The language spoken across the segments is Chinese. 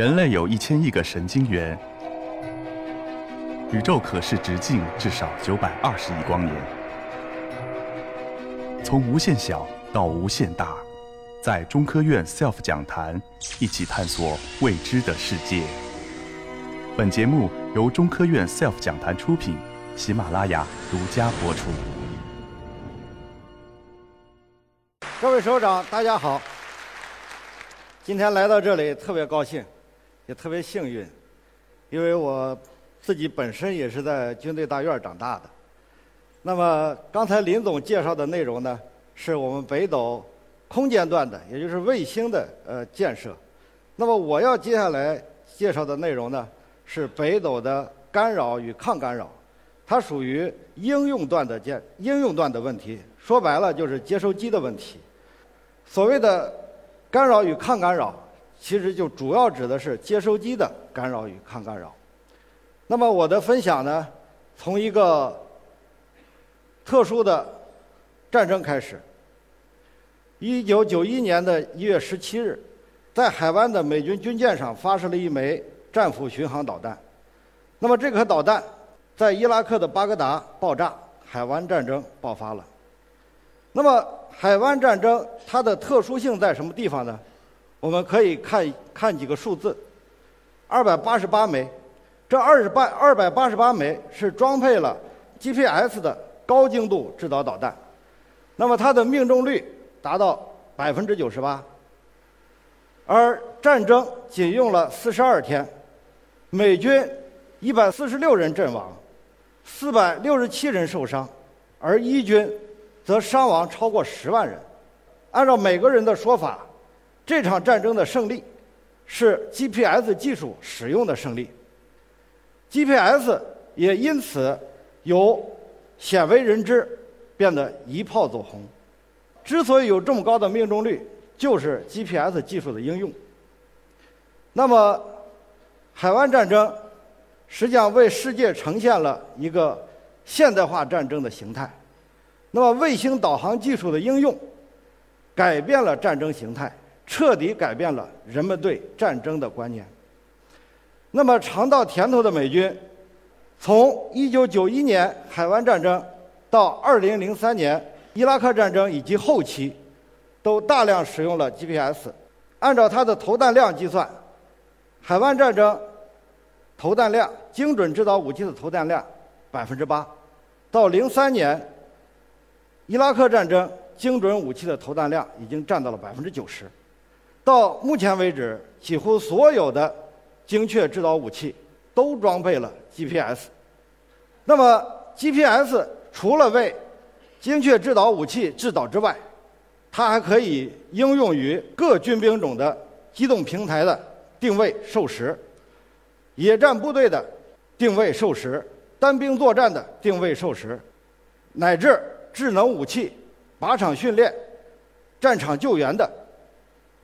人类有一千亿个神经元，宇宙可视直径至少九百二十亿光年。从无限小到无限大，在中科院 SELF 讲坛一起探索未知的世界。本节目由中科院 SELF 讲坛出品，喜马拉雅独家播出。各位首长，大家好！今天来到这里特别高兴，也特别幸运，因为我自己本身也是在军队大院长大的。那么刚才林总介绍的内容呢，是我们北斗空间段的，也就是卫星的呃建设。那么我要接下来介绍的内容呢，是北斗的干扰与抗干扰，它属于应用段的建应用段的问题。说白了就是接收机的问题。所谓的干扰与抗干扰，其实就主要指的是接收机的干扰与抗干扰。那么我的分享呢，从一个特殊的战争开始。一九九一年的一月十七日，在海湾的美军军舰上发射了一枚战斧巡航导弹。那么这颗导弹在伊拉克的巴格达爆炸，海湾战争爆发了。那么海湾战争它的特殊性在什么地方呢？我们可以看看几个数字：二百八十八枚，这二十八二百八十八枚是装配了 GPS 的高精度制导导弹，那么它的命中率达到百分之九十八。而战争仅用了四十二天，美军一百四十六人阵亡，四百六十七人受伤，而伊军。则伤亡超过十万人。按照每个人的说法，这场战争的胜利是 GPS 技术使用的胜利。GPS 也因此由鲜为人知变得一炮走红。之所以有这么高的命中率，就是 GPS 技术的应用。那么，海湾战争实际上为世界呈现了一个现代化战争的形态。那么，卫星导航技术的应用，改变了战争形态，彻底改变了人们对战争的观念。那么，尝到甜头的美军，从1991年海湾战争到2003年伊拉克战争以及后期，都大量使用了 GPS。按照它的投弹量计算，海湾战争投弹量精准制导武器的投弹量百分之八，到03年。伊拉克战争精准武器的投弹量已经占到了百分之九十，到目前为止，几乎所有的精确制导武器都装备了 GPS。那么，GPS 除了为精确制导武器制导之外，它还可以应用于各军兵种的机动平台的定位授时、野战部队的定位授时、单兵作战的定位授时，乃至。智能武器、靶场训练、战场救援的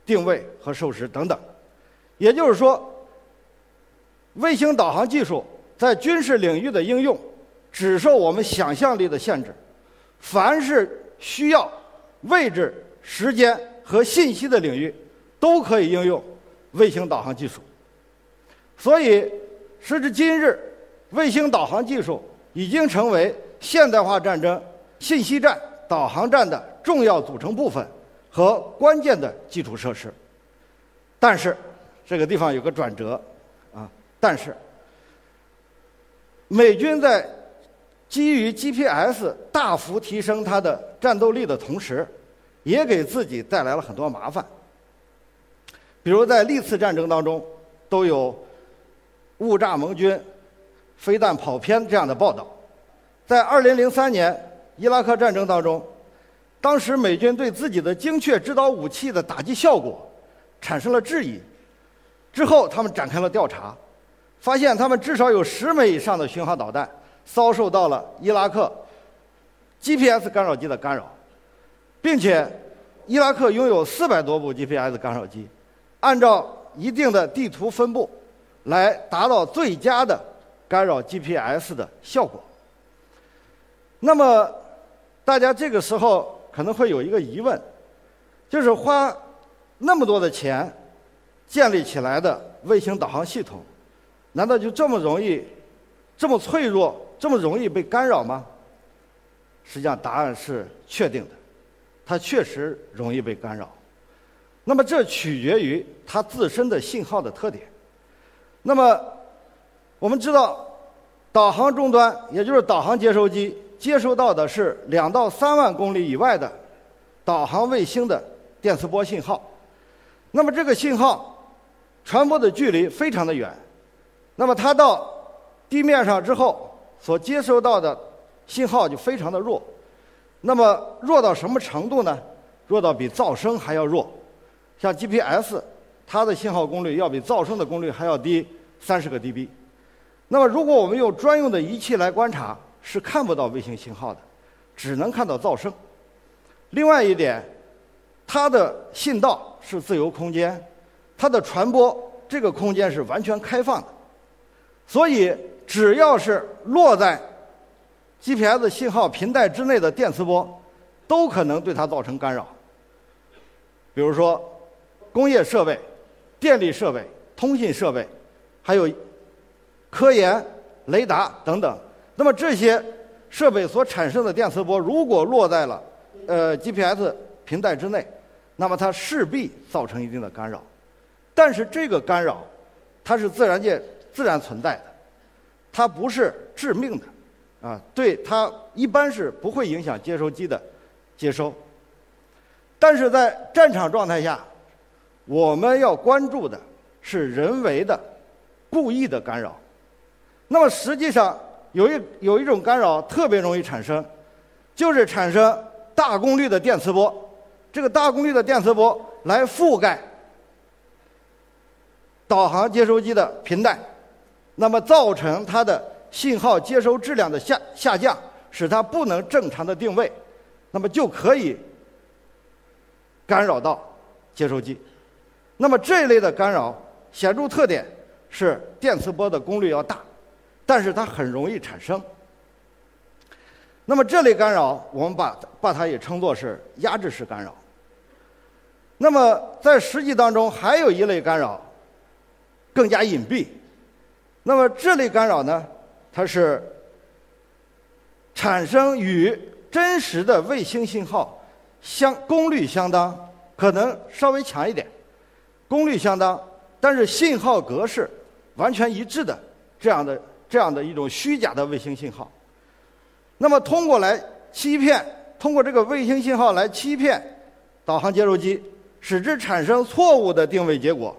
定位和授时等等，也就是说，卫星导航技术在军事领域的应用只受我们想象力的限制。凡是需要位置、时间和信息的领域，都可以应用卫星导航技术。所以，时至今日，卫星导航技术已经成为现代化战争。信息战、导航战的重要组成部分和关键的基础设施，但是这个地方有个转折，啊，但是美军在基于 GPS 大幅提升它的战斗力的同时，也给自己带来了很多麻烦。比如在历次战争当中，都有误炸盟军、飞弹跑偏这样的报道。在2003年。伊拉克战争当中，当时美军对自己的精确制导武器的打击效果产生了质疑。之后，他们展开了调查，发现他们至少有十枚以上的巡航导弹遭受到了伊拉克 GPS 干扰机的干扰，并且伊拉克拥有四百多部 GPS 干扰机，按照一定的地图分布来达到最佳的干扰 GPS 的效果。那么。大家这个时候可能会有一个疑问，就是花那么多的钱建立起来的卫星导航系统，难道就这么容易、这么脆弱、这么容易被干扰吗？实际上，答案是确定的，它确实容易被干扰。那么，这取决于它自身的信号的特点。那么，我们知道，导航终端也就是导航接收机接收到的是两到三万公里以外的导航卫星的电磁波信号。那么，这个信号传播的距离非常的远。那么，它到地面上之后所接收到的信号就非常的弱。那么，弱到什么程度呢？弱到比噪声还要弱。像 GPS，它的信号功率要比噪声的功率还要低三十个 dB。那么，如果我们用专用的仪器来观察，是看不到卫星信号的，只能看到噪声。另外一点，它的信道是自由空间，它的传播这个空间是完全开放的，所以只要是落在 GPS 信号频带之内的电磁波，都可能对它造成干扰。比如说。工业设备、电力设备、通信设备，还有科研、雷达等等。那么这些设备所产生的电磁波，如果落在了呃 GPS 频带之内，那么它势必造成一定的干扰。但是这个干扰，它是自然界自然存在的，它不是致命的，啊，对它一般是不会影响接收机的接收。但是在战场状态下，我们要关注的是人为的、故意的干扰。那么实际上有一有一种干扰特别容易产生，就是产生大功率的电磁波。这个大功率的电磁波来覆盖导航接收机的频带，那么造成它的信号接收质量的下下降，使它不能正常的定位，那么就可以干扰到接收机。那么这一类的干扰显著特点是电磁波的功率要大，但是它很容易产生。那么这类干扰我们把把它也称作是压制式干扰。那么在实际当中还有一类干扰更加隐蔽。那么这类干扰呢，它是产生与真实的卫星信号相功率相当，可能稍微强一点。功率相当，但是信号格式完全一致的这样的这样的一种虚假的卫星信号，那么通过来欺骗，通过这个卫星信号来欺骗导航接收机，使之产生错误的定位结果，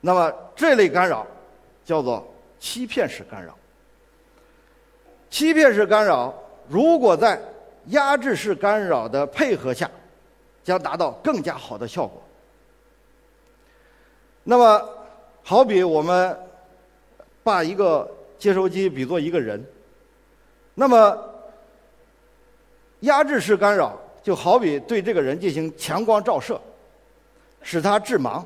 那么这类干扰叫做欺骗式干扰。欺骗式干扰如果在压制式干扰的配合下，将达到更加好的效果。那么，好比我们把一个接收机比作一个人，那么压制式干扰就好比对这个人进行强光照射，使他致盲；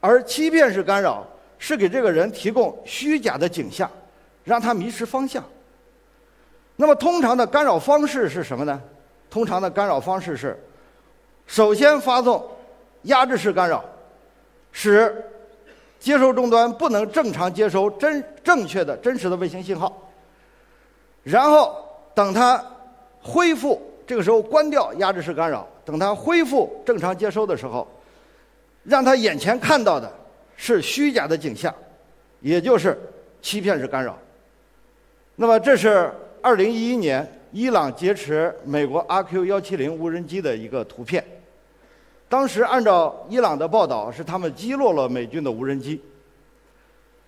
而欺骗式干扰是给这个人提供虚假的景象，让他迷失方向。那么，通常的干扰方式是什么呢？通常的干扰方式是，首先发送压制式干扰。使接收终端不能正常接收真正确的真实的卫星信号，然后等它恢复，这个时候关掉压制式干扰，等它恢复正常接收的时候，让它眼前看到的是虚假的景象，也就是欺骗式干扰。那么这是二零一一年伊朗劫持美国阿 Q 幺七零无人机的一个图片。当时按照伊朗的报道，是他们击落了美军的无人机。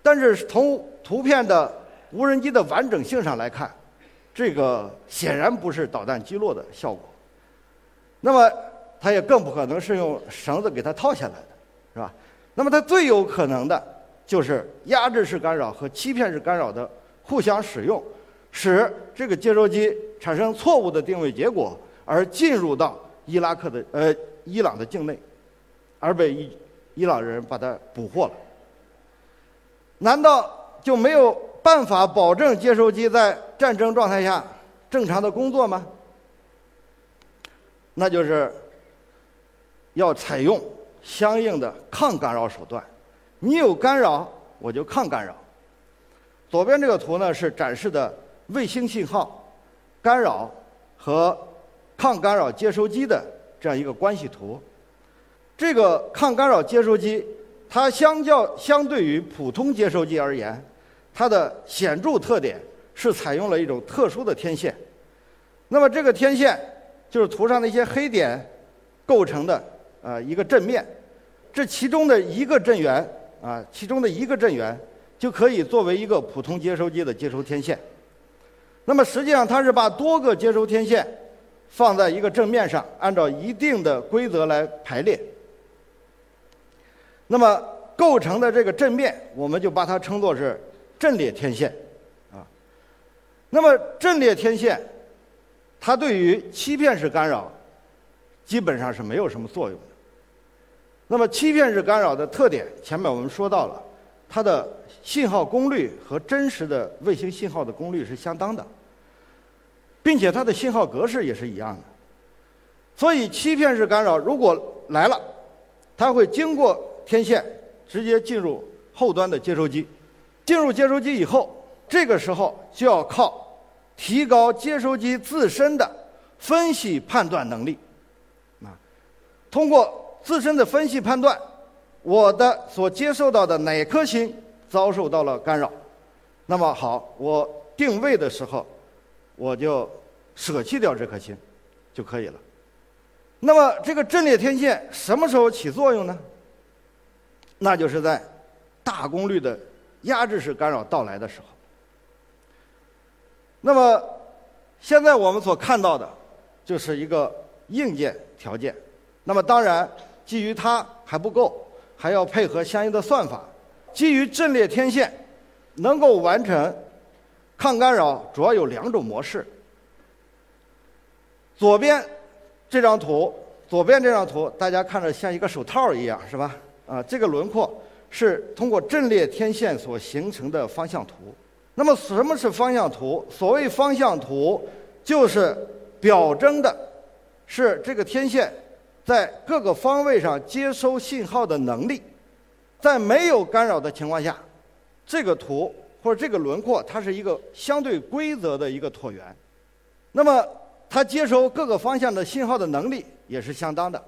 但是从图片的无人机的完整性上来看，这个显然不是导弹击落的效果。那么它也更不可能是用绳子给它套下来的，是吧？那么它最有可能的就是压制式干扰和欺骗式干扰的互相使用，使这个接收机产生错误的定位结果，而进入到伊拉克的呃。伊朗的境内，而被伊伊朗人把它捕获了。难道就没有办法保证接收机在战争状态下正常的工作吗？那就是要采用相应的抗干扰手段。你有干扰，我就抗干扰。左边这个图呢是展示的卫星信号干扰和抗干扰接收机的这样一个关系图。这个抗干扰接收机，它相较相对于普通接收机而言，它的显著特点是采用了一种特殊的天线。那么这个天线就是图上的一些黑点构成的啊一个阵面，这其中的一个阵源啊，其中的一个阵源就可以作为一个普通接收机的接收天线。那么实际上它是把多个接收天线放在一个正面上，按照一定的规则来排列。那么构成的这个阵面，我们就把它称作是阵列天线啊。那么阵列天线。它对于欺骗式干扰基本上是没有什么作用的。那么欺骗式干扰的特点，前面我们说到了，它的信号功率和真实的卫星信号的功率是相当的，并且它的信号格式也是一样的。所以欺骗式干扰如果来了，它会经过天线直接进入后端的接收机，进入接收机以后，这个时候就要靠。提高接收机自身的分析判断能力，啊，通过自身的分析判断，我的所接受到的哪颗星遭受到了干扰，那么好，我定位的时候，我就舍弃掉这颗星就可以了。那么这个阵列天线什么时候起作用呢？那就是在大功率的压制式干扰到来的时候。那么，现在我们所看到的，就是一个硬件条件。那么，当然，基于它还不够，还要配合相应的算法。基于阵列天线，能够完成抗干扰，主要有两种模式。左边这张图，左边这张图，大家看着像一个手套一样，是吧？啊，这个轮廓是通过阵列天线所形成的方向图。那么什么是方向图？所谓方向图，就是表征的是这个天线在各个方位上接收信号的能力。在没有干扰的情况下，这个图或者这个轮廓，它是一个相对规则的一个椭圆。那么它接收各个方向的信号的能力也是相当的。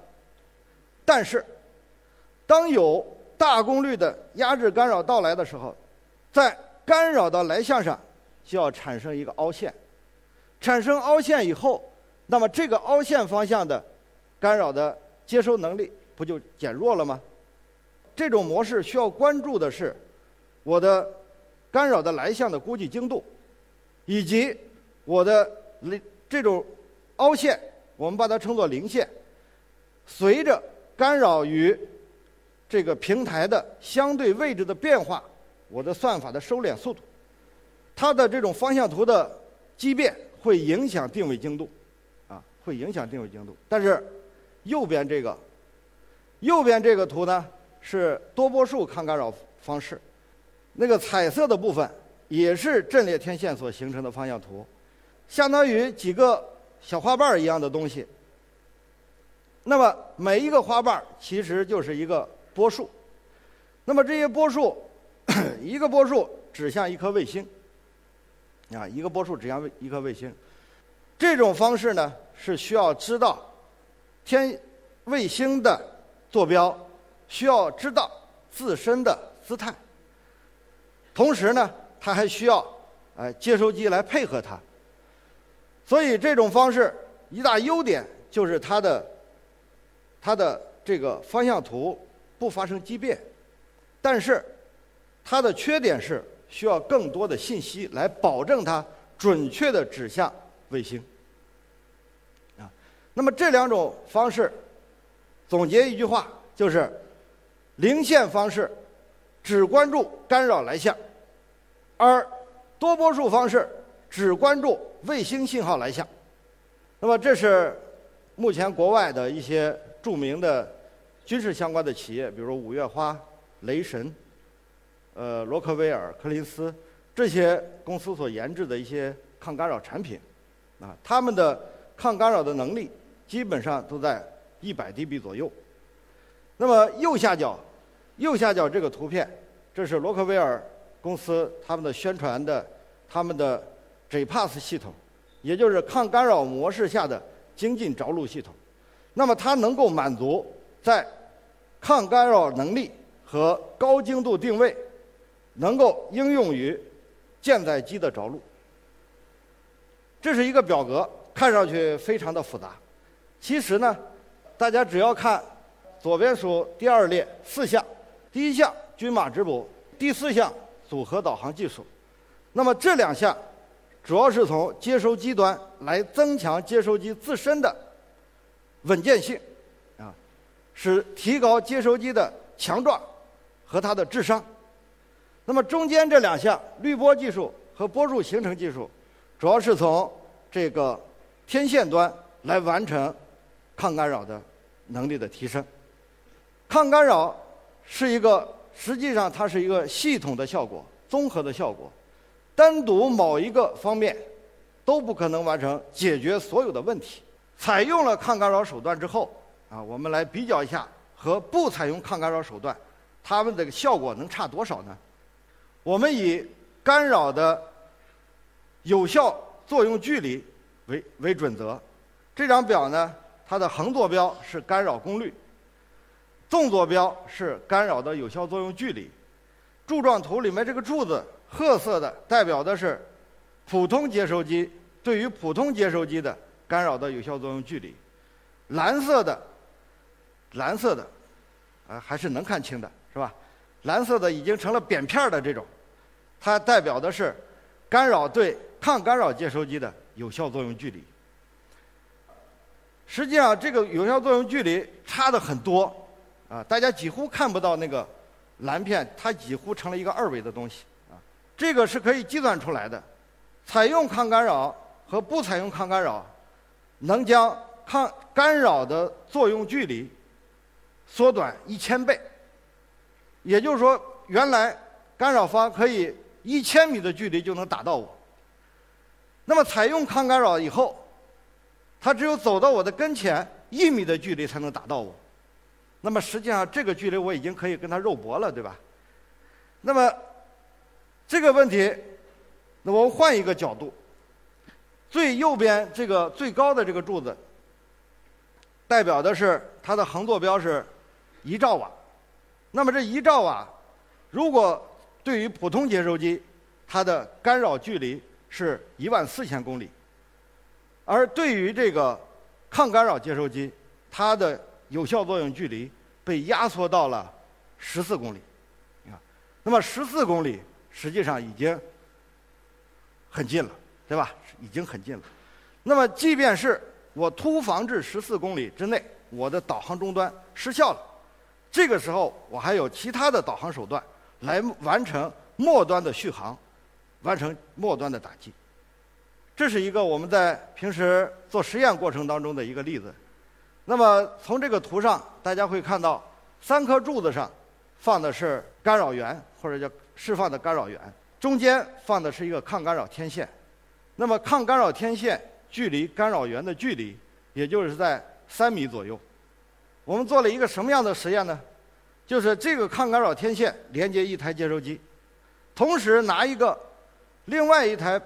但是，当有大功率的压制干扰到来的时候，在干扰到来向上，就要产生一个凹陷。产生凹陷以后，那么这个凹陷方向的干扰的接收能力不就减弱了吗？这种模式需要关注的是我的干扰的来向的估计精度，以及我的这种凹陷，我们把它称作零线。随着干扰与这个平台的相对位置的变化。我的算法的收敛速度，它的这种方向图的畸变会影响定位精度，啊，会影响定位精度。但是右边这个，右边这个图呢是多波束抗干扰方式，那个彩色的部分也是阵列天线所形成的方向图，相当于几个小花瓣一样的东西。那么每一个花瓣其实就是一个波束，那么这些波束。一个波束指向一颗卫星，啊，一个波束指向一颗卫星。这种方式呢，是需要知道天卫星的坐标，需要知道自身的姿态，同时呢，它还需要哎接收机来配合它。所以这种方式一大优点就是它的它的这个方向图不发生畸变，但是。它的缺点是需要更多的信息来保证它准确的指向卫星。啊，那么这两种方式，总结一句话就是：零线方式只关注干扰来向，而多波束方式只关注卫星信号来向。那么这是目前国外的一些著名的军事相关的企业，比如说五月花、雷神。呃，罗克威尔、柯林斯这些公司所研制的一些抗干扰产品，啊，他们的抗干扰的能力基本上都在一百 dB 左右。那么右下角，右下角这个图片，这是罗克威尔公司他们的宣传的，他们的 J-Pass 系统，也就是抗干扰模式下的精进着陆系统。那么它能够满足在抗干扰能力和高精度定位，能够应用于舰载机的着陆。这是一个表格，看上去非常的复杂。其实呢，大家只要看左边数第二列四项，第一项军马直补，第四项组合导航技术。那么这两项主要是从接收机端来增强接收机自身的稳健性，啊，使提高接收机的强壮和它的智商。那么中间这两项滤波技术和波束形成技术，主要是从这个天线端来完成。抗干扰的能力的提升，抗干扰是一个实际上它是一个系统的效果，综合的效果，单独某一个方面都不可能完成解决所有的问题。采用了抗干扰手段之后，啊，我们来比较一下和不采用抗干扰手段，它们这个效果能差多少呢？我们以干扰的有效作用距离为为准则，这张表呢。它的横坐标是干扰功率，纵坐标是干扰的有效作用距离。柱状图里面这个柱子，褐色的代表的是普通接收机对于普通接收机的干扰的有效作用距离，蓝色的，蓝色的，啊还是能看清的，是吧？蓝色的已经成了扁片的这种，它代表的是干扰对抗干扰接收机的有效作用距离。实际上，这个有效作用距离差的很多，啊，大家几乎看不到那个蓝片，它几乎成了一个二维的东西，啊，这个是可以计算出来的。采用抗干扰和不采用抗干扰，能将抗干扰的作用距离缩短一千倍。也就是说，原来干扰方可以一千米的距离就能打到我，那么采用抗干扰以后。他只有走到我的跟前一米的距离才能打到我，那么实际上这个距离我已经可以跟他肉搏了，对吧？那么这个问题，那我换一个角度，最右边这个最高的这个柱子，代表的是它的横坐标是一兆瓦，那么这一兆瓦，如果对于普通接收机，它的干扰距离是一万四千公里。而对于这个抗干扰接收机，它的有效作用距离被压缩到了十四公里，啊，那么十四公里实际上已经很近了，对吧？已经很近了。那么，即便是我突防至十四公里之内，我的导航终端失效了，这个时候我还有其他的导航手段来完成末端的续航，完成末端的打击。这是一个我们在平时做实验过程当中的一个例子。那么从这个图上，大家会看到三颗柱子上放的是干扰源或者叫释放的干扰源，中间放的是一个抗干扰天线。那么抗干扰天线距离干扰源的距离，也就是在三米左右。我们做了一个什么样的实验呢？就是这个抗干扰天线连接一台接收机，同时拿一个另外一台。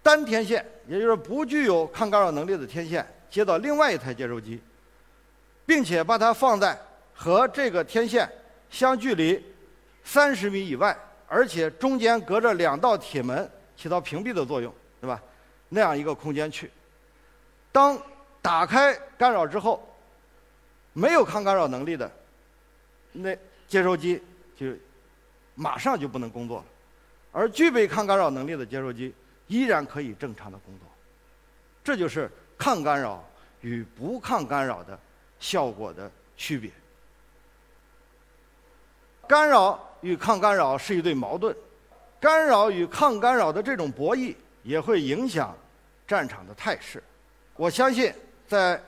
单天线，也就是不具有抗干扰能力的天线，接到另外一台接收机，并且把它放在和这个天线相距离三十米以外，而且中间隔着两道铁门，起到屏蔽的作用，对吧？那样一个空间去。当打开干扰之后，没有抗干扰能力的那接收机就马上就不能工作了，而具备抗干扰能力的接收机。依然可以正常的工作，这就是抗干扰与不抗干扰的效果的区别。干扰与抗干扰是一对矛盾，干扰与抗干扰的这种博弈也会影响战场的态势。我相信，在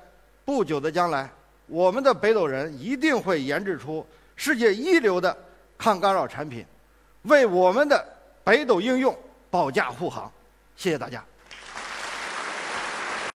不久的将来，我们的北斗人一定会研制出世界一流的抗干扰产品，为我们的北斗应用保驾护航。谢谢大家。